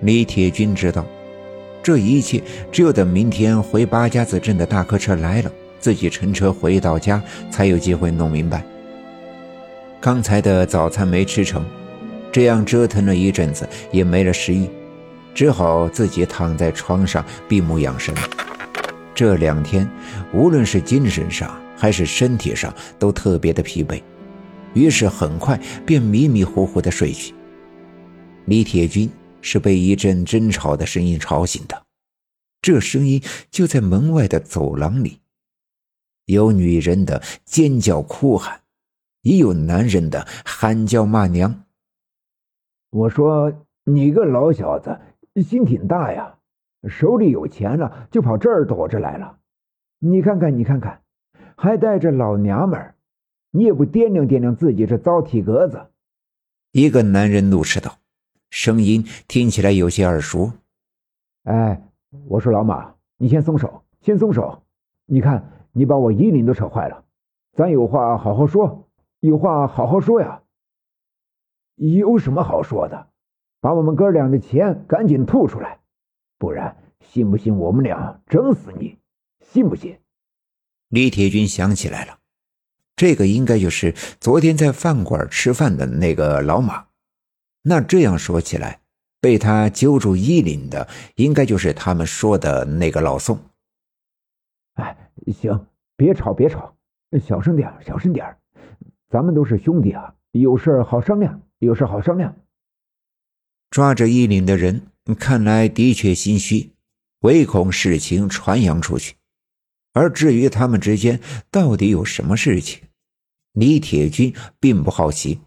李铁军知道，这一切只有等明天回八家子镇的大客车来了，自己乘车回到家，才有机会弄明白。刚才的早餐没吃成，这样折腾了一阵子也没了食欲，只好自己躺在床上闭目养神。这两天，无论是精神上还是身体上，都特别的疲惫。于是很快便迷迷糊糊的睡去。李铁军是被一阵争吵的声音吵醒的，这声音就在门外的走廊里，有女人的尖叫哭喊，也有男人的喊叫骂娘。我说你个老小子心挺大呀，手里有钱了就跑这儿躲着来了。你看看你看看，还带着老娘们儿。你也不掂量掂量自己这糟体格子！一个男人怒斥道，声音听起来有些耳熟。哎，我说老马，你先松手，先松手！你看你把我衣领都扯坏了，咱有话好好说，有话好好说呀！有什么好说的？把我们哥俩的钱赶紧吐出来，不然信不信我们俩整死你？信不信？李铁军想起来了。这个应该就是昨天在饭馆吃饭的那个老马。那这样说起来，被他揪住衣领的，应该就是他们说的那个老宋。哎，行，别吵，别吵，小声点，小声点咱们都是兄弟啊，有事好商量，有事好商量。抓着衣领的人看来的确心虚，唯恐事情传扬出去。而至于他们之间到底有什么事情？李铁军并不好奇。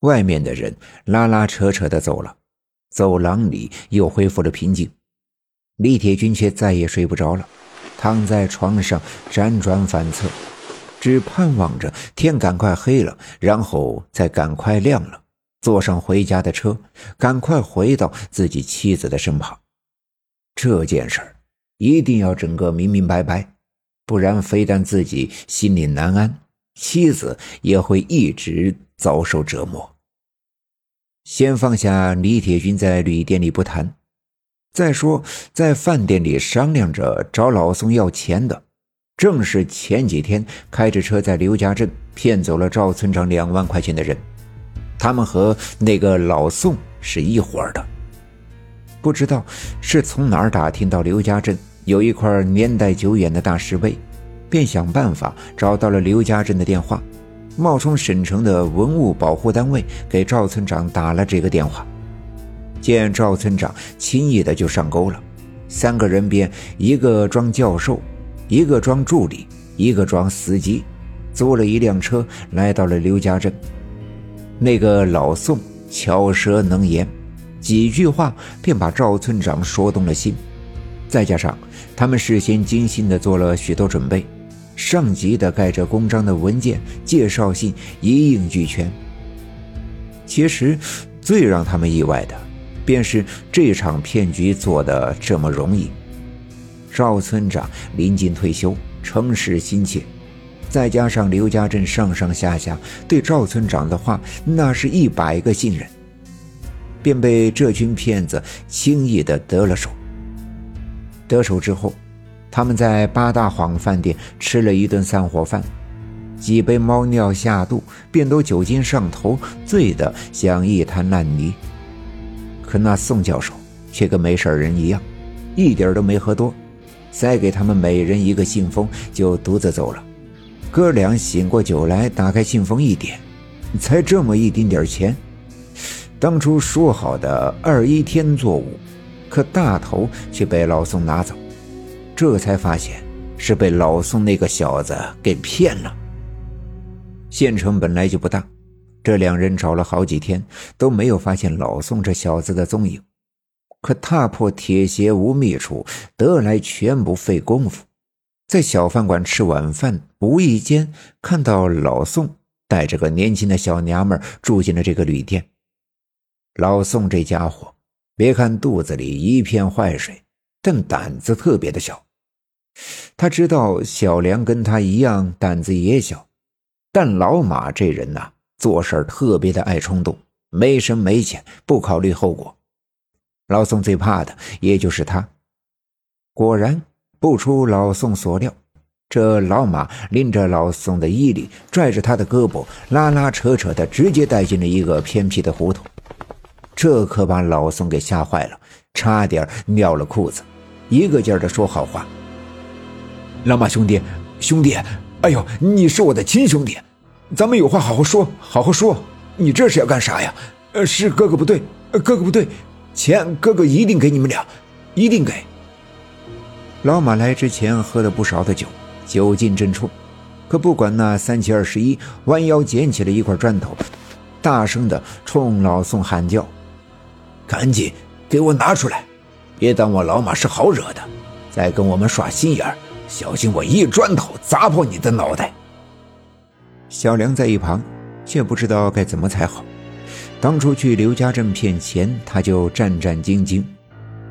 外面的人拉拉扯扯的走了，走廊里又恢复了平静。李铁军却再也睡不着了，躺在床上辗转反侧，只盼望着天赶快黑了，然后再赶快亮了，坐上回家的车，赶快回到自己妻子的身旁。这件事儿一定要整个明明白白，不然非但自己心里难安。妻子也会一直遭受折磨。先放下李铁军在旅店里不谈，再说在饭店里商量着找老宋要钱的，正是前几天开着车在刘家镇骗走了赵村长两万块钱的人。他们和那个老宋是一伙的。不知道是从哪儿打听到刘家镇有一块年代久远的大石碑。便想办法找到了刘家镇的电话，冒充省城的文物保护单位给赵村长打了这个电话。见赵村长轻易的就上钩了，三个人便一个装教授，一个装助理，一个装司机，租了一辆车来到了刘家镇。那个老宋巧舌能言，几句话便把赵村长说动了心，再加上他们事先精心的做了许多准备。上级的盖着公章的文件、介绍信一应俱全。其实，最让他们意外的，便是这场骗局做的这么容易。赵村长临近退休，成事心切，再加上刘家镇上上下下对赵村长的话那是一百个信任，便被这群骗子轻易的得了手。得手之后。他们在八大晃饭店吃了一顿散伙饭，几杯猫尿下肚，便都酒精上头，醉得像一滩烂泥。可那宋教授却跟没事人一样，一点都没喝多，塞给他们每人一个信封，就独自走了。哥俩醒过酒来，打开信封一点，才这么一丁点钱。当初说好的二一天作五，可大头却被老宋拿走。这才发现是被老宋那个小子给骗了。县城本来就不大，这两人找了好几天都没有发现老宋这小子的踪影。可踏破铁鞋无觅处，得来全不费功夫。在小饭馆吃晚饭，无意间看到老宋带着个年轻的小娘们住进了这个旅店。老宋这家伙，别看肚子里一片坏水，但胆子特别的小。他知道小梁跟他一样胆子也小，但老马这人呐，做事特别的爱冲动，没深没浅，不考虑后果。老宋最怕的也就是他。果然，不出老宋所料，这老马拎着老宋的衣领，拽着他的胳膊，拉拉扯扯的，直接带进了一个偏僻的胡同。这可把老宋给吓坏了，差点尿了裤子，一个劲儿的说好话：“老马兄弟，兄弟，哎呦，你是我的亲兄弟，咱们有话好好说，好好说。你这是要干啥呀？呃，是哥哥不对，哥哥不对。”钱哥哥一定给你们俩，一定给。老马来之前喝了不少的酒，酒劲正冲，可不管那三七二十一，弯腰捡起了一块砖头，大声的冲老宋喊叫：“赶紧给我拿出来！别当我老马是好惹的，再跟我们耍心眼小心我一砖头砸破你的脑袋！”小梁在一旁却不知道该怎么才好。当初去刘家镇骗钱，他就战战兢兢；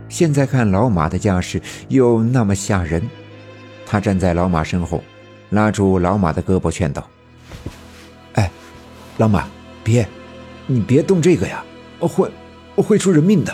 现在看老马的架势又那么吓人，他站在老马身后，拉住老马的胳膊，劝道：“哎，老马，别，你别动这个呀，会会出人命的。”